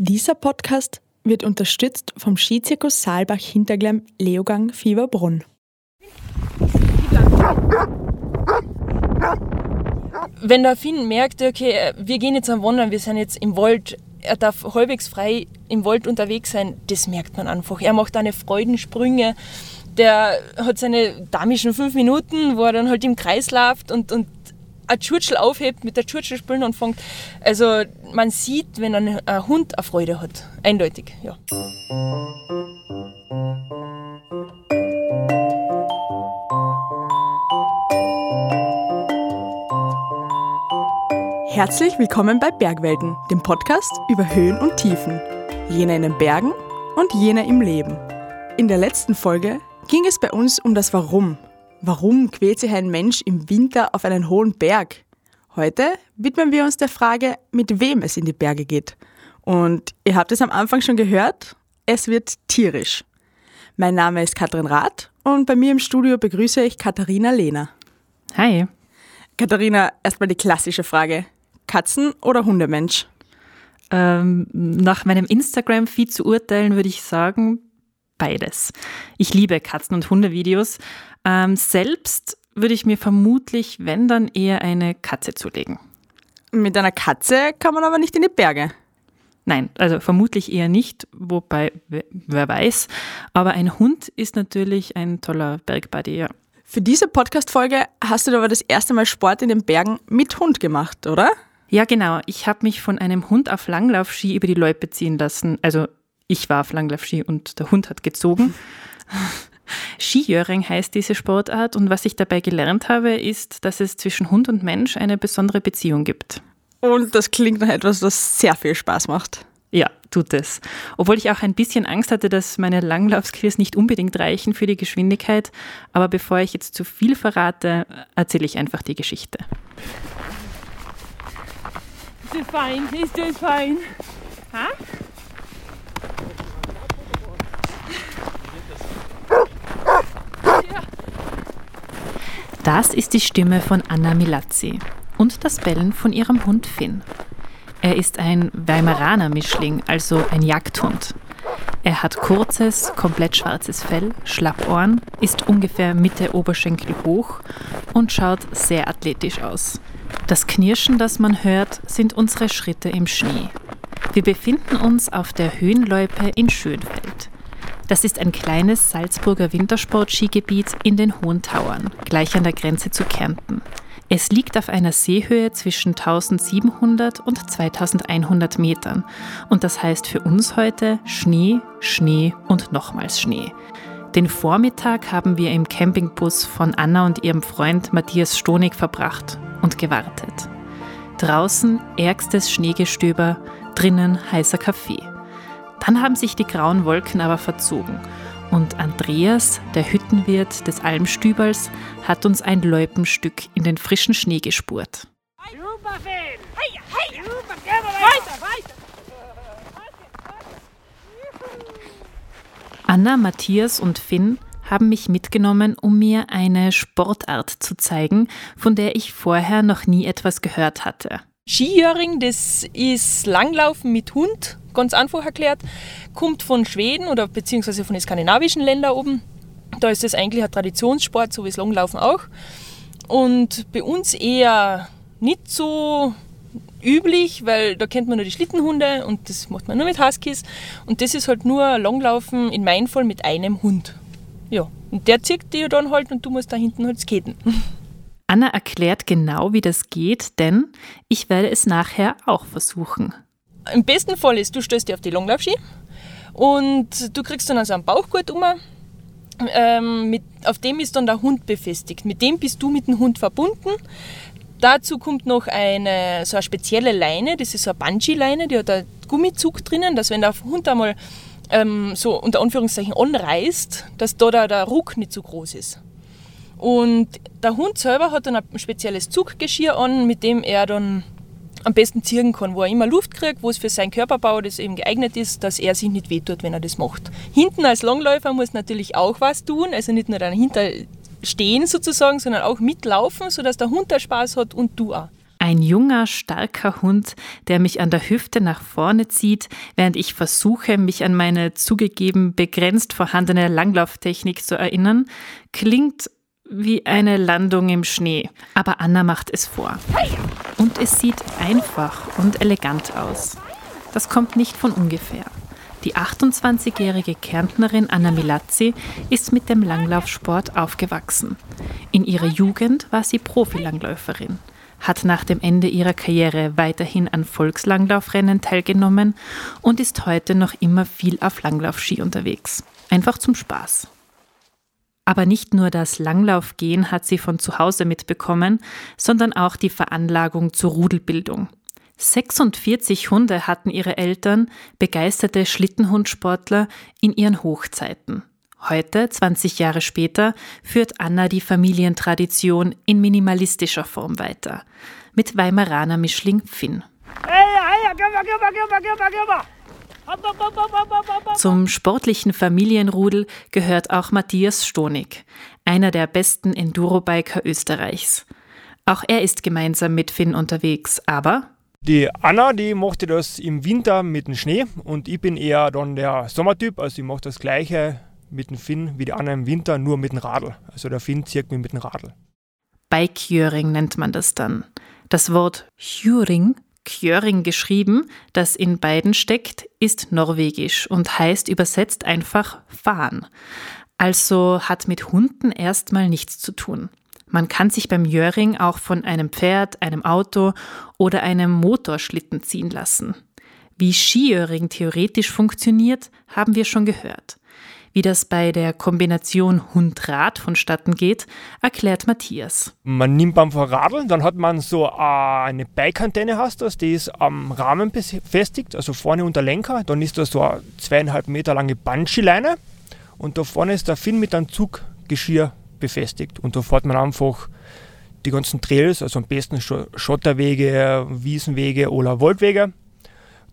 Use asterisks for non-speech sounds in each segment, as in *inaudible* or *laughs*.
Dieser Podcast wird unterstützt vom Skizirkus Saalbach Hinterglemm Leogang Fieberbrunn. Wenn der Finn merkt, okay, wir gehen jetzt am Wandern, wir sind jetzt im Wald, er darf halbwegs frei im Wald unterwegs sein, das merkt man einfach. Er macht eine Freudensprünge, der hat seine damischen fünf Minuten, wo er dann halt im Kreis läuft und, und ein Tschurtschel aufhebt, mit der Tschurtschel spielen anfängt. Also man sieht, wenn ein, Hund eine Freude hat. Eindeutig, ja. Herzlich willkommen bei Bergwelten, dem Podcast über Höhen und Tiefen. Jener in den Bergen und jener im Leben. In der letzten Folge ging es bei uns um das Warum. Warum quält sich ein Mensch im Winter auf einen hohen Berg? Heute widmen wir uns der Frage, mit wem es in die Berge geht. Und ihr habt es am Anfang schon gehört, es wird tierisch. Mein Name ist Katrin Rath und bei mir im Studio begrüße ich Katharina Lehner. Hi. Katharina, erstmal die klassische Frage. Katzen- oder Hundemensch? Ähm, nach meinem Instagram-Feed zu urteilen, würde ich sagen, beides. Ich liebe Katzen- und Hundevideos. Ähm, selbst würde ich mir vermutlich, wenn dann, eher eine Katze zulegen. Mit einer Katze kann man aber nicht in die Berge. Nein, also vermutlich eher nicht, wobei, wer weiß. Aber ein Hund ist natürlich ein toller Bergbuddy, ja. Für diese Podcast-Folge hast du aber das erste Mal Sport in den Bergen mit Hund gemacht, oder? Ja, genau. Ich habe mich von einem Hund auf Langlaufski über die Loipe ziehen lassen. Also ich war auf Langlaufski und der Hund hat gezogen. *laughs* Skijöring heißt diese Sportart und was ich dabei gelernt habe, ist, dass es zwischen Hund und Mensch eine besondere Beziehung gibt. Und das klingt nach etwas, das sehr viel Spaß macht. Ja, tut es. Obwohl ich auch ein bisschen Angst hatte, dass meine Langlaufskills nicht unbedingt reichen für die Geschwindigkeit. Aber bevor ich jetzt zu viel verrate, erzähle ich einfach die Geschichte. Ist das fein? Ist das fein? Ha? Das ist die Stimme von Anna Milazzi und das Bellen von ihrem Hund Finn. Er ist ein Weimaraner Mischling, also ein Jagdhund. Er hat kurzes, komplett schwarzes Fell, Schlappohren, ist ungefähr Mitte Oberschenkel hoch und schaut sehr athletisch aus. Das Knirschen, das man hört, sind unsere Schritte im Schnee. Wir befinden uns auf der Höhenloipe in Schönfeld. Das ist ein kleines Salzburger Wintersport-Skigebiet in den Hohen Tauern, gleich an der Grenze zu Kärnten. Es liegt auf einer Seehöhe zwischen 1700 und 2100 Metern und das heißt für uns heute Schnee, Schnee und nochmals Schnee. Den Vormittag haben wir im Campingbus von Anna und ihrem Freund Matthias Stonig verbracht und gewartet. Draußen ärgstes Schneegestöber, drinnen heißer Kaffee. Dann haben sich die grauen Wolken aber verzogen. Und Andreas, der Hüttenwirt des Almstübers, hat uns ein Loipenstück in den frischen Schnee gespurt. Anna, Matthias und Finn haben mich mitgenommen, um mir eine Sportart zu zeigen, von der ich vorher noch nie etwas gehört hatte. Skijöring, das ist Langlaufen mit Hund, ganz einfach erklärt, kommt von Schweden oder beziehungsweise von den skandinavischen Ländern oben. Da ist das eigentlich ein Traditionssport, so wie das Langlaufen auch. Und bei uns eher nicht so üblich, weil da kennt man nur die Schlittenhunde und das macht man nur mit Huskies. Und das ist halt nur Langlaufen in meinem Fall mit einem Hund. Ja, und der zieht dir dann halt und du musst da hinten halt skaten. Anna erklärt genau, wie das geht, denn ich werde es nachher auch versuchen. Im besten Fall ist, du stößt dir auf die Langlaufski und du kriegst dann also einen Bauchgurt um. Ähm, mit, auf dem ist dann der Hund befestigt. Mit dem bist du mit dem Hund verbunden. Dazu kommt noch eine, so eine spezielle Leine, das ist so eine Bungee-Leine, die hat einen Gummizug drinnen, dass wenn der Hund einmal ähm, so unter Anführungszeichen anreißt, dass da der, der Ruck nicht so groß ist. Und der Hund selber hat dann ein spezielles Zuggeschirr an, mit dem er dann am besten ziehen kann, wo er immer Luft kriegt, wo es für seinen Körperbau das eben geeignet ist, dass er sich nicht wehtut, wenn er das macht. Hinten als Langläufer muss natürlich auch was tun, also nicht nur dahinter stehen sozusagen, sondern auch mitlaufen, sodass der Hund da Spaß hat und du auch. Ein junger, starker Hund, der mich an der Hüfte nach vorne zieht, während ich versuche, mich an meine zugegeben begrenzt vorhandene Langlauftechnik zu erinnern, klingt wie eine Landung im Schnee. Aber Anna macht es vor. Und es sieht einfach und elegant aus. Das kommt nicht von ungefähr. Die 28-jährige Kärntnerin Anna Milazzi ist mit dem Langlaufsport aufgewachsen. In ihrer Jugend war sie Profilangläuferin, hat nach dem Ende ihrer Karriere weiterhin an Volkslanglaufrennen teilgenommen und ist heute noch immer viel auf Langlaufski unterwegs. Einfach zum Spaß. Aber nicht nur das Langlaufgehen hat sie von zu Hause mitbekommen, sondern auch die Veranlagung zur Rudelbildung. 46 Hunde hatten ihre Eltern, begeisterte Schlittenhundsportler, in ihren Hochzeiten. Heute, 20 Jahre später, führt Anna die Familientradition in minimalistischer Form weiter. Mit Weimaraner Mischling Finn. Hey, hey, gib mal, gib mal, gib mal, gib mal. Zum sportlichen Familienrudel gehört auch Matthias Stonig, einer der besten Endurobiker Österreichs. Auch er ist gemeinsam mit Finn unterwegs, aber die Anna, die mochte das im Winter mit dem Schnee und ich bin eher dann der Sommertyp, also ich mache das gleiche mit dem Finn wie die Anna im Winter, nur mit dem Radl. Also der Finn zieht mich mit dem Radl. Bikejöring nennt man das dann. Das Wort Hjöring Kjöring geschrieben, das in beiden steckt, ist norwegisch und heißt übersetzt einfach fahren. Also hat mit Hunden erstmal nichts zu tun. Man kann sich beim Jöring auch von einem Pferd, einem Auto oder einem Motorschlitten ziehen lassen. Wie Skijöring theoretisch funktioniert, haben wir schon gehört. Wie das bei der Kombination Hund-Rad vonstatten geht, erklärt Matthias. Man nimmt beim Verradeln, dann hat man so äh, eine Bike-Antenne, hast das, die ist am Rahmen befestigt, also vorne unter Lenker. Dann ist da so eine zweieinhalb Meter lange Bungee-Leine und da vorne ist der Finn mit einem Zuggeschirr befestigt. Und da fährt man einfach die ganzen Trails, also am besten Schotterwege, Wiesenwege oder Waldwege.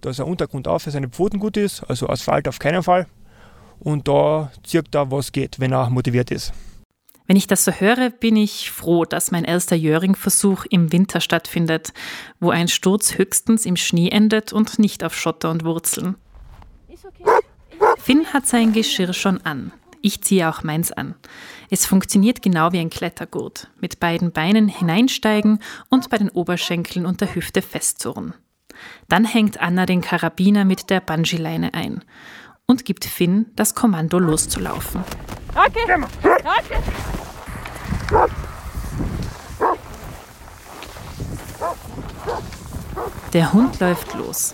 Da ist ein Untergrund auf, dass seine Pfoten gut ist, also Asphalt auf keinen Fall und da zieht er, was geht, wenn er motiviert ist. Wenn ich das so höre, bin ich froh, dass mein erster Jöring-Versuch im Winter stattfindet, wo ein Sturz höchstens im Schnee endet und nicht auf Schotter und Wurzeln. Finn hat sein Geschirr schon an. Ich ziehe auch meins an. Es funktioniert genau wie ein Klettergurt. Mit beiden Beinen hineinsteigen und bei den Oberschenkeln und der Hüfte festzurren. Dann hängt Anna den Karabiner mit der Bungee-Leine ein und gibt Finn das Kommando loszulaufen. Okay. Okay. Der Hund läuft los.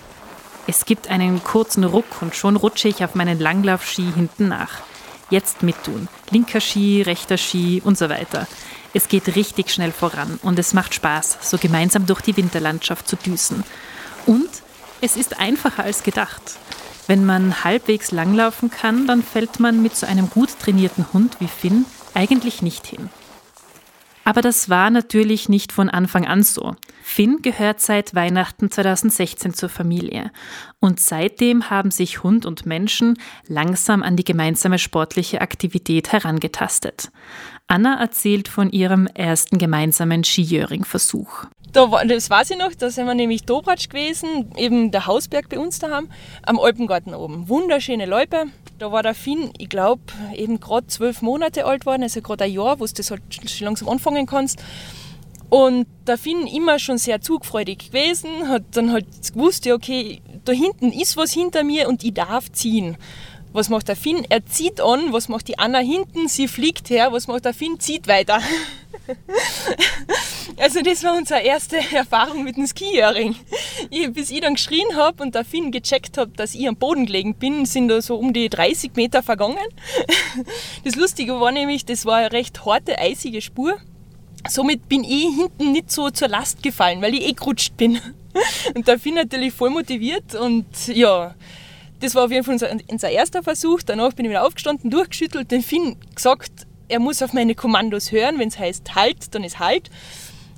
Es gibt einen kurzen Ruck und schon rutsche ich auf meinen Langlaufski hinten nach. Jetzt mittun. Linker Ski, rechter Ski und so weiter. Es geht richtig schnell voran und es macht Spaß, so gemeinsam durch die Winterlandschaft zu düsen. Und es ist einfacher als gedacht. Wenn man halbwegs langlaufen kann, dann fällt man mit so einem gut trainierten Hund wie Finn eigentlich nicht hin. Aber das war natürlich nicht von Anfang an so. Finn gehört seit Weihnachten 2016 zur Familie und seitdem haben sich Hund und Menschen langsam an die gemeinsame sportliche Aktivität herangetastet. Anna erzählt von ihrem ersten gemeinsamen Skijöring-Versuch. Da war, das weiß ich noch, da sind wir nämlich Dobratsch gewesen, eben der Hausberg bei uns daheim, am Alpengarten oben. Wunderschöne Loipe. Da war der Finn, ich glaube, eben gerade zwölf Monate alt worden, also gerade ein Jahr, wo du das halt schon langsam anfangen kannst. Und der Finn immer schon sehr zugfreudig gewesen, hat dann halt gewusst, ja, okay, da hinten ist was hinter mir und ich darf ziehen. Was macht der Finn? Er zieht an. Was macht die Anna hinten? Sie fliegt her. Was macht der Finn? Zieht weiter. *laughs* also das war unsere erste Erfahrung mit dem Skijöring. bis ich dann geschrien habe und der Finn gecheckt hat, dass ich am Boden gelegen bin, sind da so um die 30 Meter vergangen. *laughs* Das Lustige war nämlich, das war eine recht harte, eisige Spur. Somit bin ich hinten nicht so zur Last gefallen, weil ich eh gerutscht bin. *laughs* Und der Finn natürlich voll motiviert und ja, das war auf jeden Fall unser, unser erster Versuch. Danach bin ich wieder aufgestanden, durchgeschüttelt, den Finn gesagt, er muss auf meine Kommandos hören. Wenn es heißt Halt, dann ist Halt.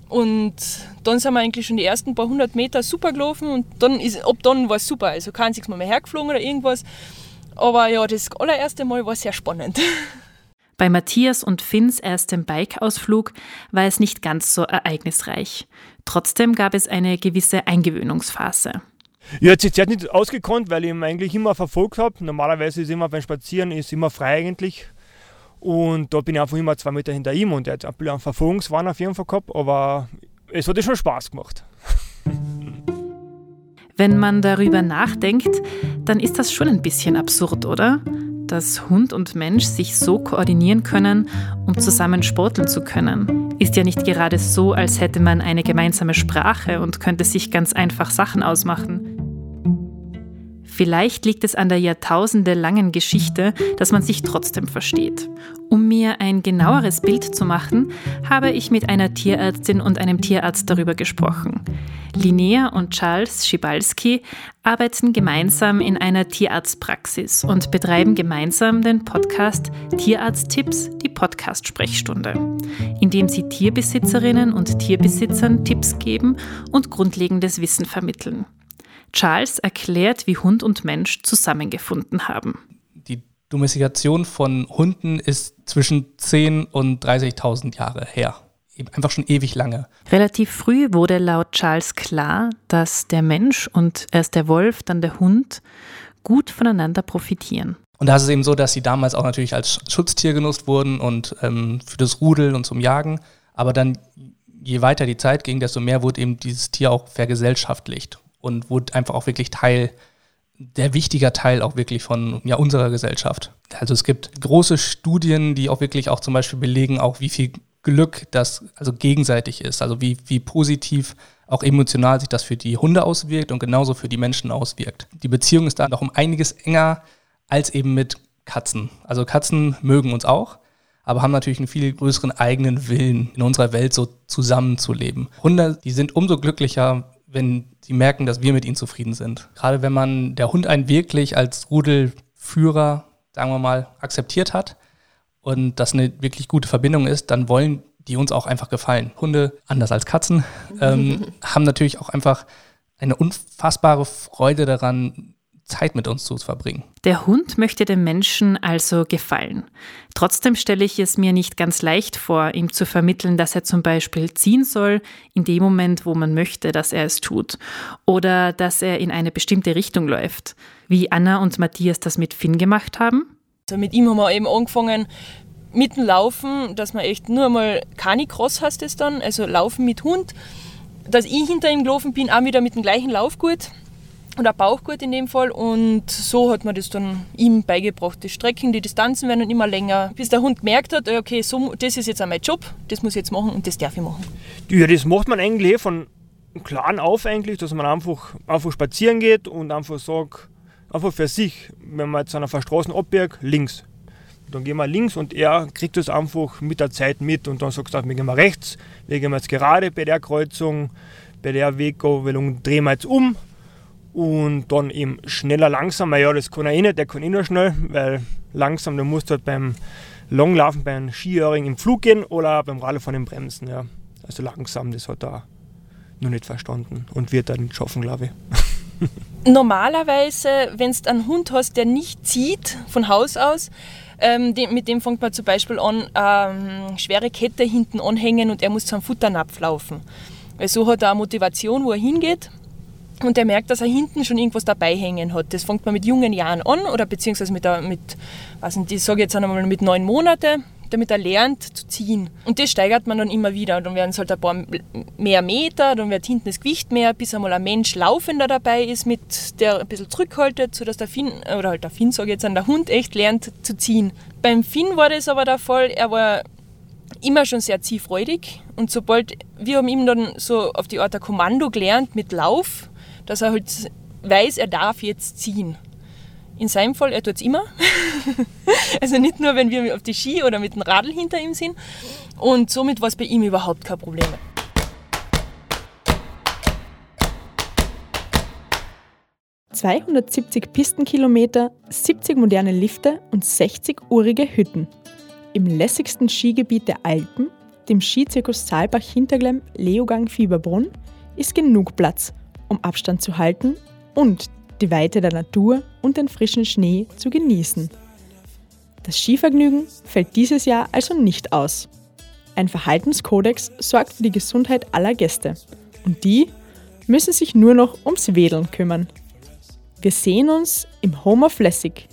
Und dann sind wir eigentlich schon die ersten paar hundert Meter super gelaufen und dann ist, ab dann war es super. Also kein Mal mehr hergeflogen oder irgendwas. Aber ja, das allererste Mal war sehr spannend. *laughs* Bei Matthias und Finns erstem Bikeausflug war es nicht ganz so ereignisreich. Trotzdem gab es eine gewisse Eingewöhnungsphase. Ich hätte sich jetzt nicht ausgekonnt, weil ich ihn eigentlich immer verfolgt habe. Normalerweise ist immer beim Spazieren ist immer frei eigentlich. Und da bin ich einfach immer zwei Meter hinter ihm und er hat einen Verfolgungswahn auf jeden Fall gehabt, aber es hat schon Spaß gemacht. *laughs* Wenn man darüber nachdenkt, dann ist das schon ein bisschen absurd, oder? Dass Hund und Mensch sich so koordinieren können, um zusammen sporteln zu können. Ist ja nicht gerade so, als hätte man eine gemeinsame Sprache und könnte sich ganz einfach Sachen ausmachen. Vielleicht liegt es an der jahrtausendelangen Geschichte, dass man sich trotzdem versteht. Um mir ein genaueres Bild zu machen, habe ich mit einer Tierärztin und einem Tierarzt darüber gesprochen. Linnea und Charles Schibalski arbeiten gemeinsam in einer Tierarztpraxis und betreiben gemeinsam den Podcast Tierarzttipps, die Podcast-Sprechstunde, in dem sie Tierbesitzerinnen und Tierbesitzern Tipps geben und grundlegendes Wissen vermitteln. Charles erklärt, wie Hund und Mensch zusammengefunden haben. Die Domestikation von Hunden ist zwischen 10.000 und 30.000 Jahre her. Einfach schon ewig lange. Relativ früh wurde laut Charles klar, dass der Mensch und erst der Wolf, dann der Hund gut voneinander profitieren. Und da ist es eben so, dass sie damals auch natürlich als Schutztier genutzt wurden und ähm, für das Rudel und zum Jagen. Aber dann, je weiter die Zeit ging, desto mehr wurde eben dieses Tier auch vergesellschaftlicht und wurde einfach auch wirklich Teil, der wichtiger Teil auch wirklich von ja, unserer Gesellschaft. Also es gibt große Studien, die auch wirklich auch zum Beispiel belegen, auch wie viel Glück das also gegenseitig ist, also wie, wie positiv auch emotional sich das für die Hunde auswirkt und genauso für die Menschen auswirkt. Die Beziehung ist da noch um einiges enger als eben mit Katzen. Also Katzen mögen uns auch, aber haben natürlich einen viel größeren eigenen Willen, in unserer Welt so zusammenzuleben. Hunde, die sind umso glücklicher, wenn sie merken, dass wir mit ihnen zufrieden sind. Gerade wenn man der Hund einen wirklich als Rudelführer, sagen wir mal, akzeptiert hat und das eine wirklich gute Verbindung ist, dann wollen die uns auch einfach gefallen. Hunde, anders als Katzen, ähm, *laughs* haben natürlich auch einfach eine unfassbare Freude daran, Zeit mit uns zu verbringen. Der Hund möchte dem Menschen also gefallen. Trotzdem stelle ich es mir nicht ganz leicht vor, ihm zu vermitteln, dass er zum Beispiel ziehen soll in dem Moment, wo man möchte, dass er es tut. Oder dass er in eine bestimmte Richtung läuft. Wie Anna und Matthias das mit Finn gemacht haben. Also mit ihm haben wir eben angefangen, mit dem Laufen, dass man echt nur einmal Canicross heißt es dann, also Laufen mit Hund. Dass ich hinter ihm gelaufen bin, auch wieder mit dem gleichen Laufgurt oder Bauchgurt in dem Fall. Und so hat man das dann ihm beigebracht. Die Strecken, die Distanzen werden immer länger, bis der Hund gemerkt hat, okay, so, das ist jetzt auch mein Job, das muss ich jetzt machen und das darf ich machen. Ja, das macht man eigentlich von klein auf eigentlich, dass man einfach, einfach spazieren geht und einfach sagt, einfach für sich, wenn man jetzt an einer Verstraßen abbiegt, links. Dann gehen wir links und er kriegt das einfach mit der Zeit mit und dann sagst du, wir gehen mal rechts, wir gehen jetzt gerade bei der Kreuzung, bei der Weggabelung drehen wir jetzt um und dann eben schneller, langsamer. Ja, das kann er eh nicht, der kann eh nur schnell, weil langsam, der muss halt beim Langlaufen, beim Skiöring im Flug gehen oder beim Radfahren im Bremsen. Ja. Also langsam, das hat er noch nicht verstanden und wird dann nicht schaffen, glaube ich. *laughs* Normalerweise, wenn du einen Hund hast, der nicht zieht von Haus aus, ähm, mit dem fängt man zum Beispiel an, ähm, schwere Kette hinten anhängen und er muss zu einem Futternapf laufen. Weil so hat er eine Motivation, wo er hingeht und er merkt, dass er hinten schon irgendwas dabei hängen hat. Das fängt man mit jungen Jahren an oder beziehungsweise mit, mit was ich sage jetzt einmal mit neun Monaten, damit er lernt zu ziehen. Und das steigert man dann immer wieder. Dann werden es halt ein paar mehr Meter, dann wird hinten das Gewicht mehr, bis einmal ein Mensch laufender dabei ist, mit der ein bisschen zurückhaltet, sodass der Finn, oder halt der Finn, sage jetzt, an der Hund echt lernt zu ziehen. Beim Finn war das aber der Fall, er war immer schon sehr ziehfreudig und sobald, wir haben ihm dann so auf die Art ein Kommando gelernt mit Lauf, dass er halt weiß, er darf jetzt ziehen. In seinem Fall, er tut es immer. *laughs* also nicht nur, wenn wir auf die Ski oder mit dem Radl hinter ihm sind. Und somit war es bei ihm überhaupt kein Problem. ...270 Pistenkilometer, 70 moderne Lifte und 60 urige Hütten. Im lässigsten Skigebiet der Alpen, dem Skizirkus Saalbach-Hinterglemm Leogang Fieberbrunn, ist genug Platz, um Abstand zu halten und die Weite der Natur und den frischen Schnee zu genießen. Das Skivergnügen fällt dieses Jahr also nicht aus. Ein Verhaltenskodex sorgt für die Gesundheit aller Gäste und die müssen sich nur noch ums Wedeln kümmern. Wir sehen uns im Home of Lessig,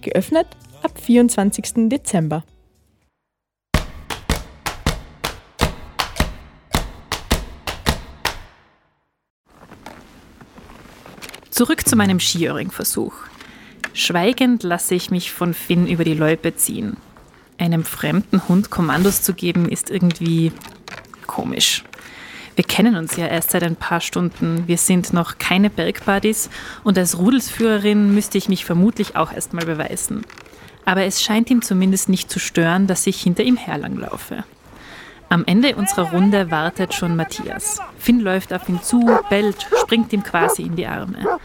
geöffnet ab 24. Dezember. Zurück zu meinem Skiöring-Versuch. Schweigend lasse ich mich von Finn über die Loipe ziehen. Einem fremden Hund Kommandos zu geben, ist irgendwie komisch. Wir kennen uns ja erst seit ein paar Stunden. Wir sind noch keine Bergbuddies und als Rudelsführerin müsste ich mich vermutlich auch erst mal beweisen. Aber es scheint ihm zumindest nicht zu stören, dass ich hinter ihm herlanglaufe. Am Ende unserer Runde wartet schon Matthias. Finn läuft auf ihn zu, bellt, springt ihm quasi in die Arme.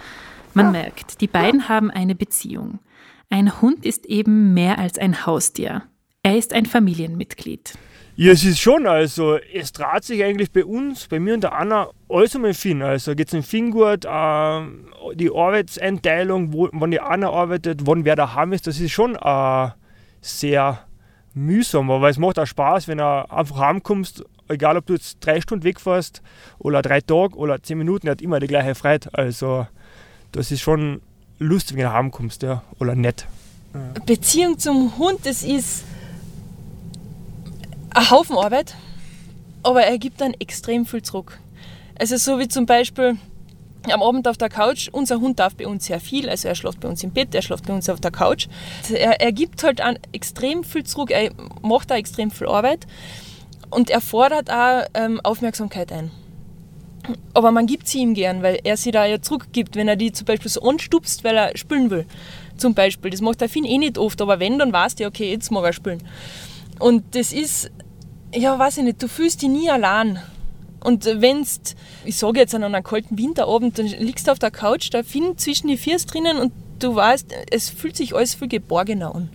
Man merkt, die beiden haben eine Beziehung. Ein Hund ist eben mehr als ein Haustier. Er ist ein Familienmitglied. Ja, es ist schon, also es dreht sich eigentlich bei uns, bei mir und der Anna, alles um den Finn. Also geht es dem Finn gut, äh, die Arbeitseinteilung, wo, wann die Anna arbeitet, wann wer daheim ist, das ist schon äh, sehr mühsam, aber es macht auch Spaß, wenn du einfach heimkommst, egal ob du jetzt drei Stunden wegfährst oder drei Tage oder zehn Minuten, er hat immer die gleiche Freude. Also das ist schon lustig, wenn du heimkommst, ja, oder nett. Beziehung zum Hund, das ist ein Haufen Arbeit, aber er gibt dann extrem viel zurück. Also so wie zum Beispiel am Abend auf der Couch. Unser Hund darf bei uns sehr viel, also er schläft bei uns im Bett, er schläft bei uns auf der Couch. Er, er gibt halt an extrem viel zurück, er macht da extrem viel Arbeit und er fordert auch ähm, Aufmerksamkeit ein. Aber man gibt sie ihm gern, weil er sie da ja zurückgibt, wenn er die zum Beispiel so anstupst, weil er spülen will. Zum Beispiel. Das macht der Finn eh nicht oft, aber wenn, dann weißt du, okay, jetzt mag er spülen. Und das ist, ja, weiß ich nicht, du fühlst dich nie allein. Und wenn ich sage jetzt an einem kalten Winterabend, dann liegst du auf der Couch, da Finn zwischen die Füße drinnen und du weißt, es fühlt sich alles viel geborgener an.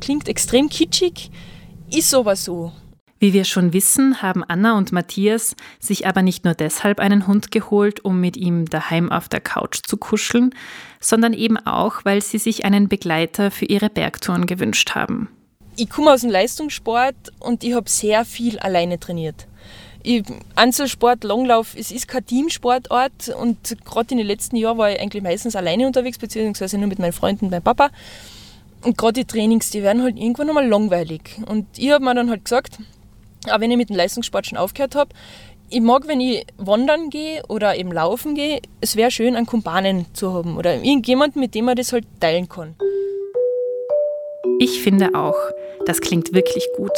Klingt extrem kitschig, ist aber so. Wie wir schon wissen, haben Anna und Matthias sich aber nicht nur deshalb einen Hund geholt, um mit ihm daheim auf der Couch zu kuscheln, sondern eben auch, weil sie sich einen Begleiter für ihre Bergtouren gewünscht haben. Ich komme aus dem Leistungssport und ich habe sehr viel alleine trainiert. Einzelsport, Langlauf, es ist kein Teamsportort und gerade in den letzten Jahren war ich eigentlich meistens alleine unterwegs, beziehungsweise nur mit meinen Freunden und meinem Papa. Und gerade die Trainings, die werden halt irgendwann einmal langweilig. Und ich habe mir dann halt gesagt, auch wenn ich mit dem Leistungssport schon aufgehört habe, ich mag, wenn ich wandern gehe oder eben laufen gehe, es wäre schön, einen Kumpanen zu haben oder irgendjemanden, mit dem man das halt teilen kann. Ich finde auch, das klingt wirklich gut.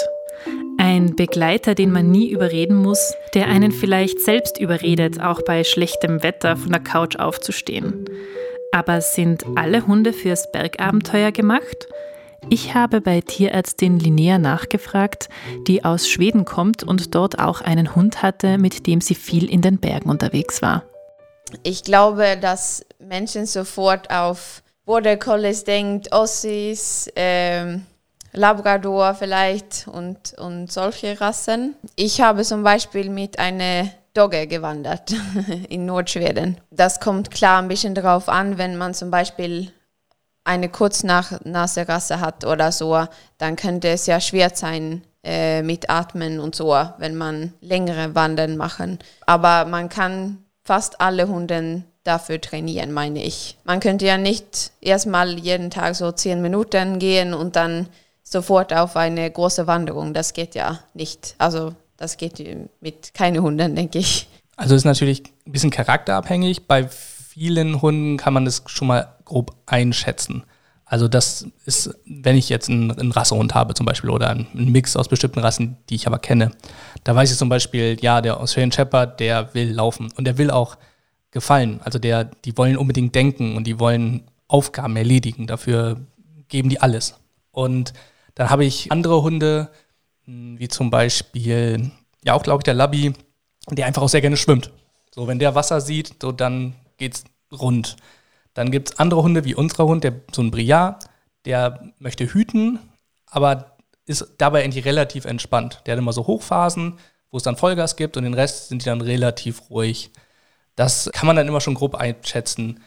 Ein Begleiter, den man nie überreden muss, der einen vielleicht selbst überredet, auch bei schlechtem Wetter von der Couch aufzustehen. Aber sind alle Hunde fürs Bergabenteuer gemacht? Ich habe bei Tierärztin Linnea nachgefragt, die aus Schweden kommt und dort auch einen Hund hatte, mit dem sie viel in den Bergen unterwegs war. Ich glaube, dass Menschen sofort auf Border Collies denkt, Ossis, ähm, Labrador vielleicht und, und solche Rassen. Ich habe zum Beispiel mit einer Dogge gewandert *laughs* in Nordschweden. Das kommt klar ein bisschen darauf an, wenn man zum Beispiel eine Kurznasse-Rasse hat oder so, dann könnte es ja schwer sein äh, mit Atmen und so, wenn man längere Wandern machen. Aber man kann fast alle Hunde dafür trainieren, meine ich. Man könnte ja nicht erstmal jeden Tag so zehn Minuten gehen und dann sofort auf eine große Wanderung. Das geht ja nicht. Also das geht mit keinen Hunden, denke ich. Also ist natürlich ein bisschen charakterabhängig. Bei vielen Hunden kann man das schon mal grob einschätzen. Also das ist, wenn ich jetzt einen, einen Rassehund habe zum Beispiel oder einen Mix aus bestimmten Rassen, die ich aber kenne, da weiß ich zum Beispiel, ja, der Australian Shepherd, der will laufen und der will auch gefallen. Also der, die wollen unbedingt denken und die wollen Aufgaben erledigen. Dafür geben die alles. Und dann habe ich andere Hunde, hm, wie zum Beispiel, ja auch glaube ich der Labby, der einfach auch sehr gerne schwimmt. So, wenn der Wasser sieht, so dann geht's rund. Dann gibt es andere Hunde wie unser Hund, der so ein Briard, der möchte hüten, aber ist dabei eigentlich relativ entspannt. Der hat immer so Hochphasen, wo es dann Vollgas gibt und den Rest sind die dann relativ ruhig. Das kann man dann immer schon grob einschätzen.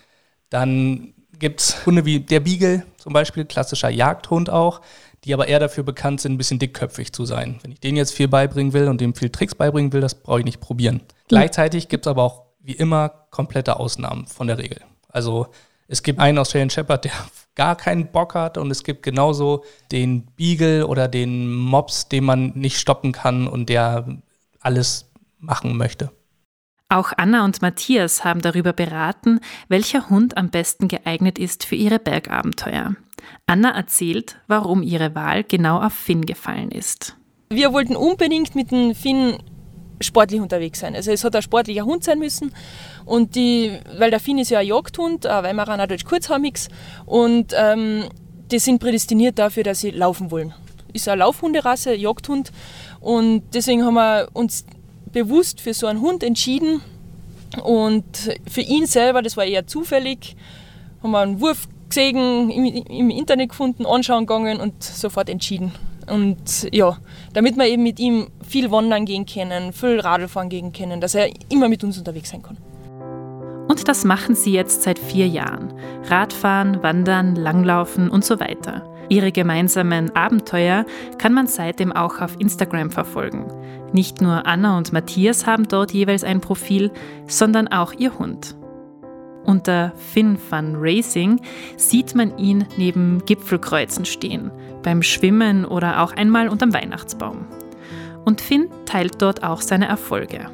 Dann gibt es Hunde wie der Beagle zum Beispiel, klassischer Jagdhund auch. Die aber eher dafür bekannt sind, ein bisschen dickköpfig zu sein. Wenn ich denen jetzt viel beibringen will und dem viel Tricks beibringen will, das brauche ich nicht probieren. Gleichzeitig gibt es aber auch wie immer komplette Ausnahmen von der Regel. Also es gibt einen Australian Shepherd, der *laughs* gar keinen Bock hat und es gibt genauso den Beagle oder den Mops, den man nicht stoppen kann und der alles machen möchte. Auch Anna und Matthias haben darüber beraten, welcher Hund am besten geeignet ist für ihre Bergabenteuer. Anna erzählt, warum ihre Wahl genau auf Finn gefallen ist. Wir wollten unbedingt mit dem Finn sportlich unterwegs sein. Also es hat ein sportlicher Hund sein müssen. Und die, weil der Finn ist ja ein Jagdhund, ein Weimaraner Deutsch Kurzhaarmix. Und ähm, die sind prädestiniert dafür, dass sie laufen wollen. Ist eine Laufhunderasse, Jagdhund. Und deswegen haben wir uns bewusst für so einen Hund entschieden. Und für ihn selber, das war eher zufällig, haben wir einen Wurf gesehen, im, im Internet gefunden, anschauen gegangen und sofort entschieden. Und ja, damit wir eben mit ihm viel wandern gehen können, viel Radl fahren gehen können, dass er immer mit uns unterwegs sein kann. Und das machen sie jetzt seit vier Jahren. Radfahren, Wandern, Langlaufen und so weiter. Ihre gemeinsamen Abenteuer kann man seitdem auch auf Instagram verfolgen. Nicht nur Anna und Matthias haben dort jeweils ein Profil, sondern auch ihr Hund. Unter Finn Fun Racing sieht man ihn neben Gipfelkreuzen stehen, beim Schwimmen oder auch einmal unterm Weihnachtsbaum. Und Finn teilt dort auch seine Erfolge.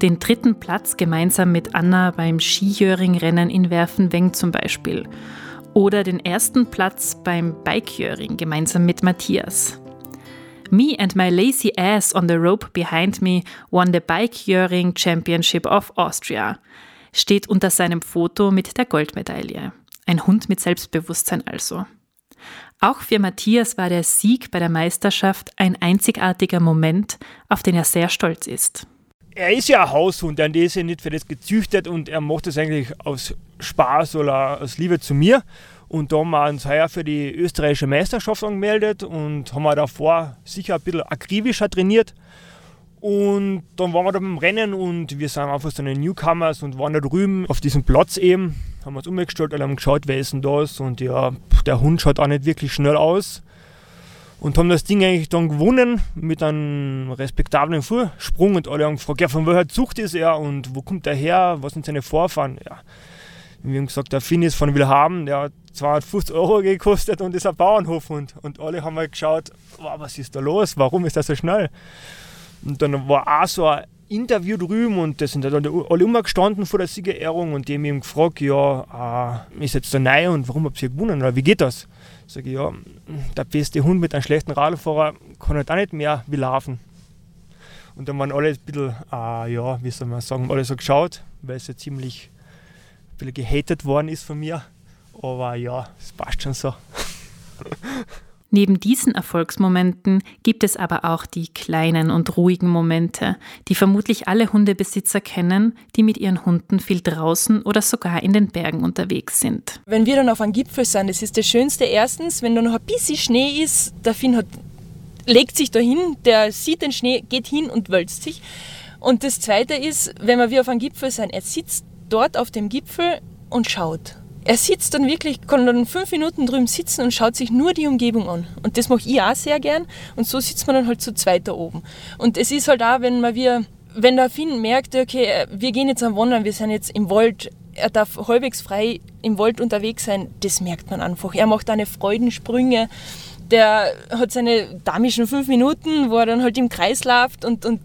Den dritten Platz gemeinsam mit Anna beim Skijöring-Rennen in Werfenweng zum Beispiel. Oder den ersten Platz beim Bikejöring gemeinsam mit Matthias. Me and my lazy ass on the rope behind me won the Bikejöring Championship of Austria steht unter seinem Foto mit der Goldmedaille. Ein Hund mit Selbstbewusstsein also. Auch für Matthias war der Sieg bei der Meisterschaft ein einzigartiger Moment, auf den er sehr stolz ist. Er ist ja ein Haushund, und ist ja nicht für das gezüchtet und er macht das eigentlich aus Spaß oder aus Liebe zu mir. Und da haben wir uns heuer für die österreichische Meisterschaft angemeldet und haben wir davor sicher ein bisschen akribischer trainiert. Und dann waren wir da beim Rennen und wir sind einfach so eine Newcomers und waren da drüben auf diesem Platz eben, haben uns umgestellt, alle haben geschaut, wer ist denn das? Und ja, der Hund schaut auch nicht wirklich schnell aus. Und haben das Ding eigentlich dann gewonnen mit einem respektablen Vorsprung und alle haben gefragt, ja, von welcher Zucht ist er und wo kommt er her, was sind seine Vorfahren? Ja. Wir haben gesagt, der Finn ist von Wilhelm, der hat 250 Euro gekostet und ist ein Bauernhofhund. Und alle haben mal halt geschaut, wow, was ist da los, warum ist er so schnell? Und dann war auch so ein Interview drüben und da sind halt alle umgestanden vor der Siegerehrung und die haben ihn gefragt, ja, äh, ist jetzt der neu und warum habt ihr gewonnen oder wie geht das? Sag ich, ja, der beste Hund mit einem schlechten Radfahrer kann halt auch nicht mehr wie laufen. Und dann waren alle ein bisschen, äh, ja, wie soll man sagen, alle so geschaut, weil es ja ziemlich gehatet worden ist von mir. Aber ja, es passt schon so. *laughs* Neben diesen Erfolgsmomenten gibt es aber auch die kleinen und ruhigen Momente, die vermutlich alle Hundebesitzer kennen, die mit ihren Hunden viel draußen oder sogar in den Bergen unterwegs sind. Wenn wir dann auf einem Gipfel sind, das ist das Schönste erstens, wenn da noch ein bisschen Schnee ist, der Finn hat, legt sich da hin, der sieht den Schnee, geht hin und wölzt sich. Und das Zweite ist, wenn wir auf einem Gipfel sind, er sitzt dort auf dem Gipfel und schaut er sitzt dann wirklich, kann dann fünf Minuten drüben sitzen und schaut sich nur die Umgebung an. Und das mache ich auch sehr gern. Und so sitzt man dann halt zu zweit da oben. Und es ist halt auch, wenn man wir, wenn der Finn merkt, okay, wir gehen jetzt am Wandern, wir sind jetzt im Wald, er darf halbwegs frei im Wald unterwegs sein, das merkt man einfach. Er macht eine Freudensprünge. Der hat seine damischen fünf Minuten, wo er dann halt im Kreis läuft und, und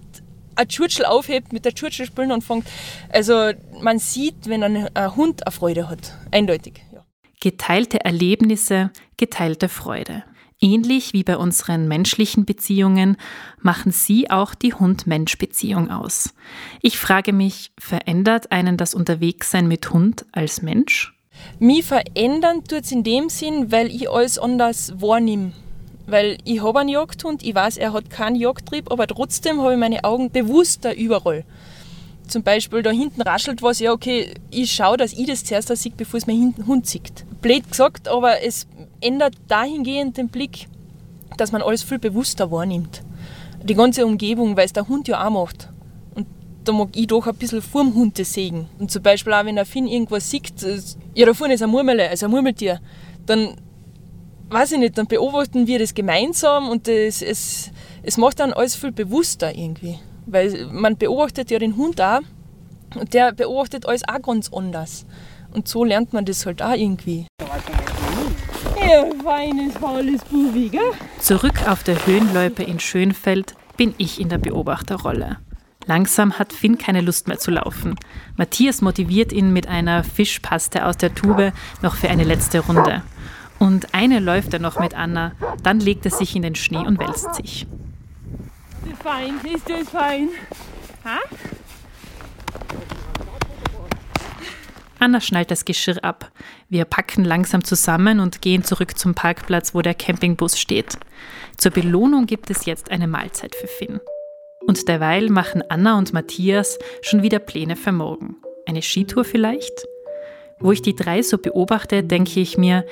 ein Tschurtschel aufhebt, mit der Tschurtschel spielen anfängt. Also man sieht, wenn ein, ein Hund eine Freude hat. Eindeutig. Ja. Geteilte Erlebnisse, geteilte Freude. Ähnlich wie bei unseren menschlichen Beziehungen machen sie auch die Hund-Mensch-Beziehung aus. Ich frage mich, verändert einen das Unterwegssein mit Hund als Mensch? Mich verändern tut es in dem Sinn, weil ich alles anders wahrnehme. Weil ich habe einen Jagdhund, ich weiß, er hat keinen Jagdtrieb, aber trotzdem habe ich meine Augen bewusster überall. Zum Beispiel da hinten raschelt was, ja okay, ich schaue, dass ich das zuerst sehe, bevor es mein Hund sieht. Blöd gesagt, aber es ändert dahingehend den Blick, dass man alles viel bewusster wahrnimmt. Die ganze Umgebung, weil es der Hund ja auch macht. Und da mag ich doch ein bisschen vorm Hund das sehen. Und zum Beispiel auch, wenn der Finn irgendwas sieht, ja, da vorne ist ein Murmel, also ein Murmeltier, dann weiß ich nicht, dann beobachten wir das gemeinsam und das, es, es macht dann alles viel bewusster irgendwie. Weil man beobachtet ja den Hund auch und der beobachtet alles auch ganz anders. Und so lernt man das halt auch irgendwie. Ja, feines, faules Bubi, gell? Zurück auf der Höhenloipe in Schönfeld bin ich in der Beobachterrolle. Langsam hat Finn keine Lust mehr zu laufen. Matthias motiviert ihn mit einer Fischpaste aus der Tube noch für eine letzte Runde. Und eine läuft er noch mit Anna, dann legt er sich in den Schnee und wälzt sich. Ist das fein? Ist das fein? Ha? Anna schnallt das Geschirr ab. Wir packen langsam zusammen und gehen zurück zum Parkplatz, wo der Campingbus steht. Zur Belohnung gibt es jetzt eine Mahlzeit für Finn. Und derweil machen Anna und Matthias schon wieder Pläne für morgen. Eine Skitour vielleicht? Wo ich die drei so beobachte, denke ich mir,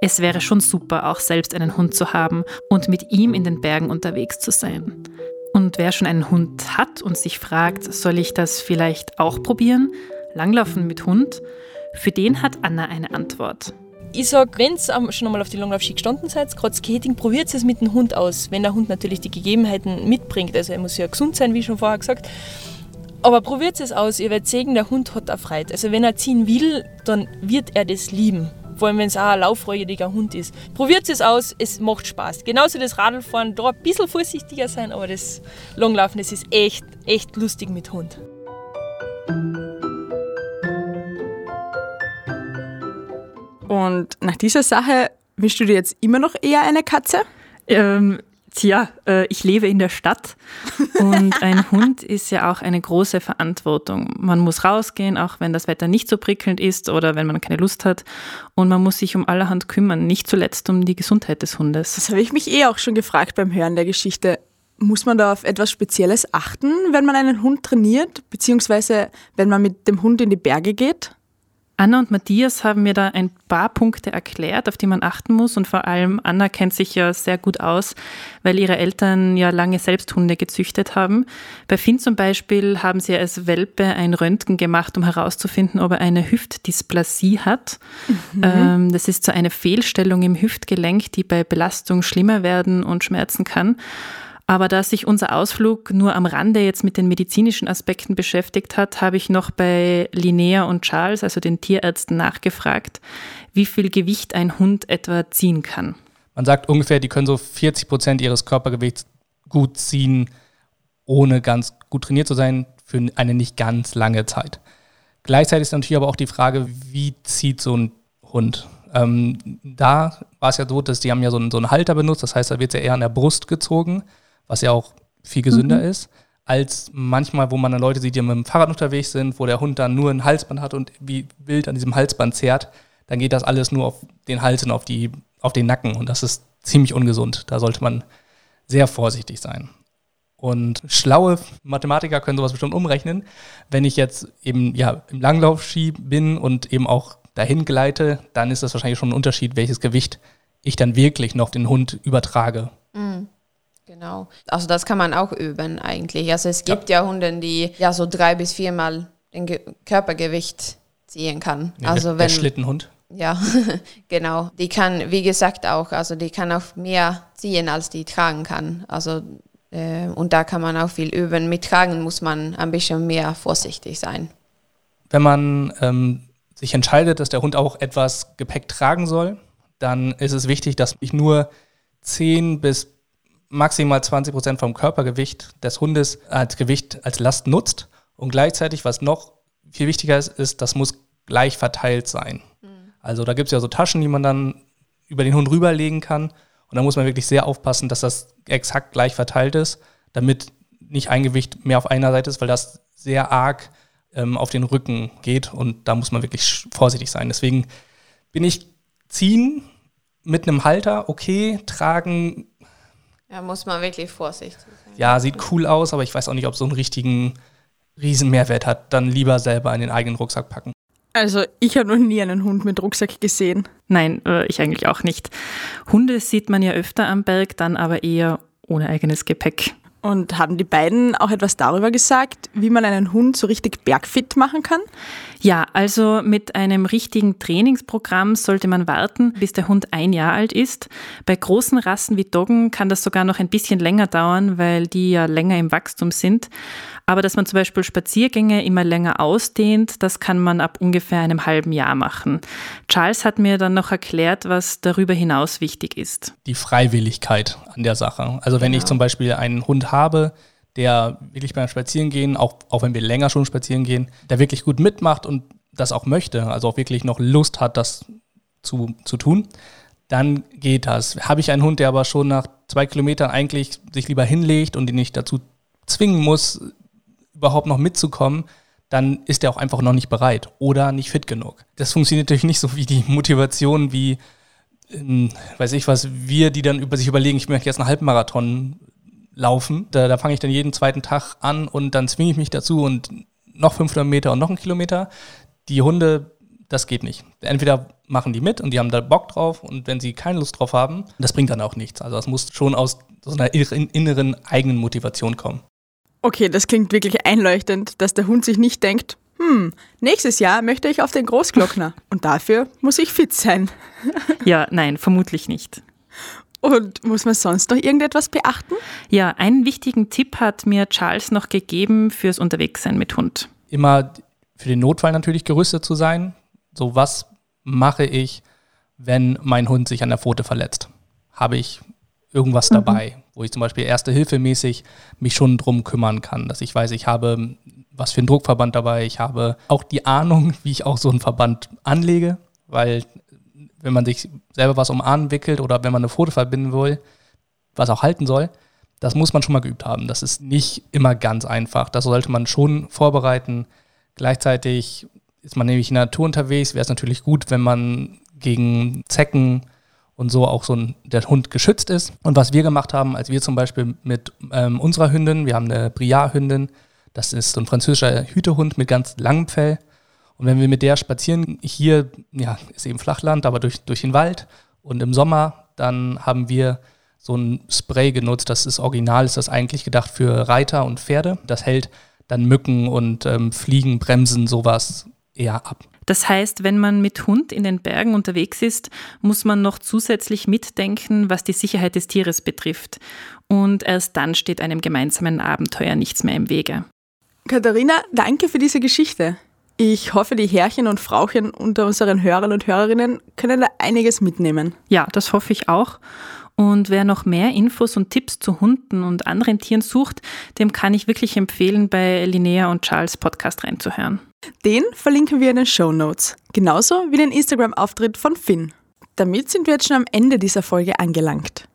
es wäre schon super, auch selbst einen Hund zu haben und mit ihm in den Bergen unterwegs zu sein. Und wer schon einen Hund hat und sich fragt, soll ich das vielleicht auch probieren? Langlaufen mit Hund? Für den hat Anna eine Antwort. Ich sage, wenn ihr schon einmal auf die Langlaufski gestanden seid, gerade Skating, probiert es mit dem Hund aus. Wenn der Hund natürlich die Gegebenheiten mitbringt, also er muss ja gesund sein, wie schon vorher gesagt. Aber probiert es aus, ihr werdet sehen, der Hund hat auch Freude. Also wenn er ziehen will, dann wird er das lieben. Vor allem, wenn es auch ein lauffreudiger Hund ist. Probiert es aus, es macht Spaß. Genauso das Radlfahren, da ein bisschen vorsichtiger sein, aber das Langlaufen, das ist echt, echt lustig mit Hund. Und nach dieser Sache wünschst du dir jetzt immer noch eher eine Katze? Ähm, tja, äh, ich lebe in der Stadt und ein *laughs* Hund ist ja auch eine große Verantwortung. Man muss rausgehen, auch wenn das Wetter nicht so prickelnd ist oder wenn man keine Lust hat. Und man muss sich um allerhand kümmern, nicht zuletzt um die Gesundheit des Hundes. Das habe ich mich eh auch schon gefragt beim Hören der Geschichte. Muss man da auf etwas Spezielles achten, wenn man einen Hund trainiert, beziehungsweise wenn man mit dem Hund in die Berge geht? Anna und Matthias haben mir da ein paar Punkte erklärt, auf die man achten muss. Und vor allem Anna kennt sich ja sehr gut aus, weil ihre Eltern ja lange selbst Hunde gezüchtet haben. Bei Finn zum Beispiel haben sie als Welpe ein Röntgen gemacht, um herauszufinden, ob er eine Hüftdysplasie hat. Mhm. Ähm, das ist so eine Fehlstellung im Hüftgelenk, die bei Belastung schlimmer werden und schmerzen kann. Aber da sich unser Ausflug nur am Rande jetzt mit den medizinischen Aspekten beschäftigt hat, habe ich noch bei Linnea und Charles, also den Tierärzten, nachgefragt, wie viel Gewicht ein Hund etwa ziehen kann. Man sagt ungefähr, die können so 40 Prozent ihres Körpergewichts gut ziehen, ohne ganz gut trainiert zu sein, für eine nicht ganz lange Zeit. Gleichzeitig ist natürlich aber auch die Frage, wie zieht so ein Hund? Ähm, da war es ja so, dass die haben ja so einen, so einen Halter benutzt, das heißt, da wird ja eher an der Brust gezogen was ja auch viel gesünder mhm. ist, als manchmal, wo man dann Leute sieht, die mit dem Fahrrad unterwegs sind, wo der Hund dann nur ein Halsband hat und wie wild an diesem Halsband zerrt, dann geht das alles nur auf den Hals und auf, die, auf den Nacken und das ist ziemlich ungesund. Da sollte man sehr vorsichtig sein. Und schlaue Mathematiker können sowas bestimmt umrechnen. Wenn ich jetzt eben ja, im Langlaufski bin und eben auch dahin gleite, dann ist das wahrscheinlich schon ein Unterschied, welches Gewicht ich dann wirklich noch den Hund übertrage. Mhm. Genau. Also das kann man auch üben eigentlich. Also es gibt ja, ja Hunde, die ja so drei bis viermal den Ge Körpergewicht ziehen kann. Ja, also der, wenn, der Schlittenhund. Ja, *laughs* genau. Die kann, wie gesagt, auch, also die kann auch mehr ziehen, als die tragen kann. Also äh, und da kann man auch viel üben. Mit Tragen muss man ein bisschen mehr vorsichtig sein. Wenn man ähm, sich entscheidet, dass der Hund auch etwas Gepäck tragen soll, dann ist es wichtig, dass ich nur 10 bis maximal 20 Prozent vom Körpergewicht des Hundes als Gewicht als Last nutzt. Und gleichzeitig, was noch viel wichtiger ist, ist, das muss gleich verteilt sein. Mhm. Also da gibt es ja so Taschen, die man dann über den Hund rüberlegen kann. Und da muss man wirklich sehr aufpassen, dass das exakt gleich verteilt ist, damit nicht ein Gewicht mehr auf einer Seite ist, weil das sehr arg ähm, auf den Rücken geht. Und da muss man wirklich vorsichtig sein. Deswegen bin ich ziehen mit einem Halter, okay, tragen da muss man wirklich vorsichtig sein. Ja, sieht cool aus, aber ich weiß auch nicht, ob so einen richtigen Riesenmehrwert hat. Dann lieber selber in den eigenen Rucksack packen. Also ich habe noch nie einen Hund mit Rucksack gesehen. Nein, äh, ich eigentlich auch nicht. Hunde sieht man ja öfter am Berg, dann aber eher ohne eigenes Gepäck. Und haben die beiden auch etwas darüber gesagt, wie man einen Hund so richtig bergfit machen kann? Ja, also mit einem richtigen Trainingsprogramm sollte man warten, bis der Hund ein Jahr alt ist. Bei großen Rassen wie Doggen kann das sogar noch ein bisschen länger dauern, weil die ja länger im Wachstum sind. Aber dass man zum Beispiel Spaziergänge immer länger ausdehnt, das kann man ab ungefähr einem halben Jahr machen. Charles hat mir dann noch erklärt, was darüber hinaus wichtig ist. Die Freiwilligkeit an der Sache. Also wenn genau. ich zum Beispiel einen Hund habe, der wirklich beim Spazierengehen, auch, auch wenn wir länger schon spazieren gehen, der wirklich gut mitmacht und das auch möchte, also auch wirklich noch Lust hat, das zu, zu tun, dann geht das. Habe ich einen Hund, der aber schon nach zwei Kilometern eigentlich sich lieber hinlegt und ihn nicht dazu zwingen muss, überhaupt noch mitzukommen, dann ist er auch einfach noch nicht bereit oder nicht fit genug. Das funktioniert natürlich nicht so wie die Motivation, wie, in, weiß ich was, wir, die dann über sich überlegen, ich möchte jetzt einen Halbmarathon laufen. Da, da fange ich dann jeden zweiten Tag an und dann zwinge ich mich dazu und noch 500 Meter und noch einen Kilometer. Die Hunde, das geht nicht. Entweder machen die mit und die haben da Bock drauf und wenn sie keine Lust drauf haben, das bringt dann auch nichts. Also es muss schon aus so einer inneren eigenen Motivation kommen. Okay, das klingt wirklich einleuchtend, dass der Hund sich nicht denkt, hm, nächstes Jahr möchte ich auf den Großglockner *laughs* und dafür muss ich fit sein. *laughs* Ja, nein, vermutlich nicht. Und muss man sonst noch irgendetwas beachten? Ja, einen wichtigen Tipp hat mir Charles noch gegeben fürs Unterwegssein mit Hund. Immer für den Notfall natürlich gerüstet zu sein. So, was mache ich, wenn mein Hund sich an der Pfote verletzt? Habe ich irgendwas mhm. Wo ich zum Beispiel erste Hilfe mäßig mich schon drum kümmern kann, dass ich weiß, ich habe was für einen Druckverband dabei, ich habe auch die Ahnung, *laughs* wie ich auch so einen Verband anlege, weil wenn man sich selber was um Arm wickelt oder wenn man eine Foto verbinden will, was auch halten soll, das muss man schon mal geübt haben. Das ist nicht immer ganz einfach. Das sollte man schon vorbereiten. Gleichzeitig ist man nämlich in der Natur unterwegs, wäre es natürlich gut, wenn man gegen Zecken und so auch so ein, der Hund geschützt ist. Und was wir gemacht haben, als wir zum Beispiel mit ähm, unserer Hündin, wir haben eine Briard-Hündin, das ist so ein französischer Hütehund mit ganz langem Fell. Und wenn wir mit der spazieren, hier ja, ist eben Flachland, aber durch, durch den Wald und im Sommer, dann haben wir so ein Spray genutzt. Das ist original, ist das eigentlich gedacht für Reiter und Pferde. Das hält dann Mücken und ähm, Fliegen, Bremsen, sowas eher ab. Das heißt, wenn man mit Hund in den Bergen unterwegs ist, muss man noch zusätzlich mitdenken, was die Sicherheit des Tieres betrifft. Und erst dann steht einem gemeinsamen Abenteuer nichts mehr im Wege. Katharina, danke für diese Geschichte. Ich hoffe, die Herrchen und Frauchen unter unseren Hörern und Hörerinnen können da einiges mitnehmen. Ja, das hoffe ich auch. Und wer noch mehr Infos und Tipps zu Hunden und anderen Tieren sucht, dem kann ich wirklich empfehlen, bei Linnea und Charles Podcast reinzuhören. Den verlinken wir in den Show Notes, genauso wie den Instagram-Auftritt von Finn. Damit sind wir jetzt schon am Ende dieser Folge angelangt.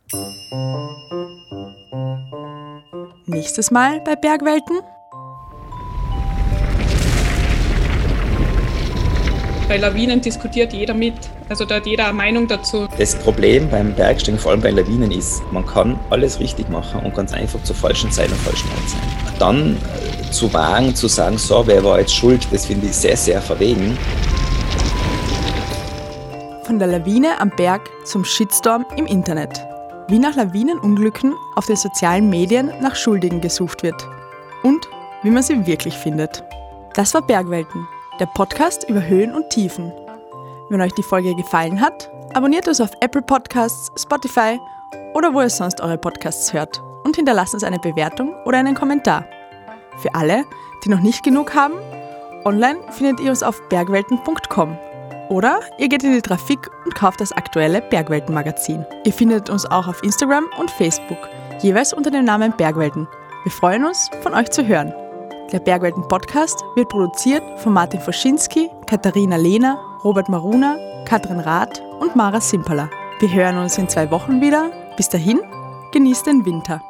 Nächstes Mal bei Bergwelten bei Lawinen diskutiert jeder mit. Also da hat jeder eine Meinung dazu. Das Problem beim Bergsteigen, vor allem bei Lawinen, ist, man kann alles richtig machen und ganz einfach zur falschen Zeit am falschen Ort sein. Dann äh, zu wagen, zu sagen, so, wer war jetzt schuld, das finde ich sehr, sehr verwegen. Von der Lawine am Berg zum Shitstorm im Internet. Wie nach Lawinenunglücken auf den sozialen Medien nach Schuldigen gesucht wird. Und wie man sie wirklich findet. Das war Bergwelten der Podcast über Höhen und Tiefen. Wenn euch die Folge gefallen hat, abonniert uns auf Apple Podcasts, Spotify oder wo ihr sonst eure Podcasts hört und hinterlasst uns eine Bewertung oder einen Kommentar. Für alle, die noch nicht genug haben, online findet ihr uns auf bergwelten.com oder ihr geht in die Trafik und kauft das aktuelle Bergwelten-Magazin. Ihr findet uns auch auf Instagram und Facebook, jeweils unter dem Namen Bergwelten. Wir freuen uns, von euch zu hören. Der Bergwelten Podcast wird produziert von Martin Foschinski, Katharina Lehner, Robert Maruna, Katrin Rath und Mara Simpala. Wir hören uns in zwei Wochen wieder. Bis dahin, genießt den Winter.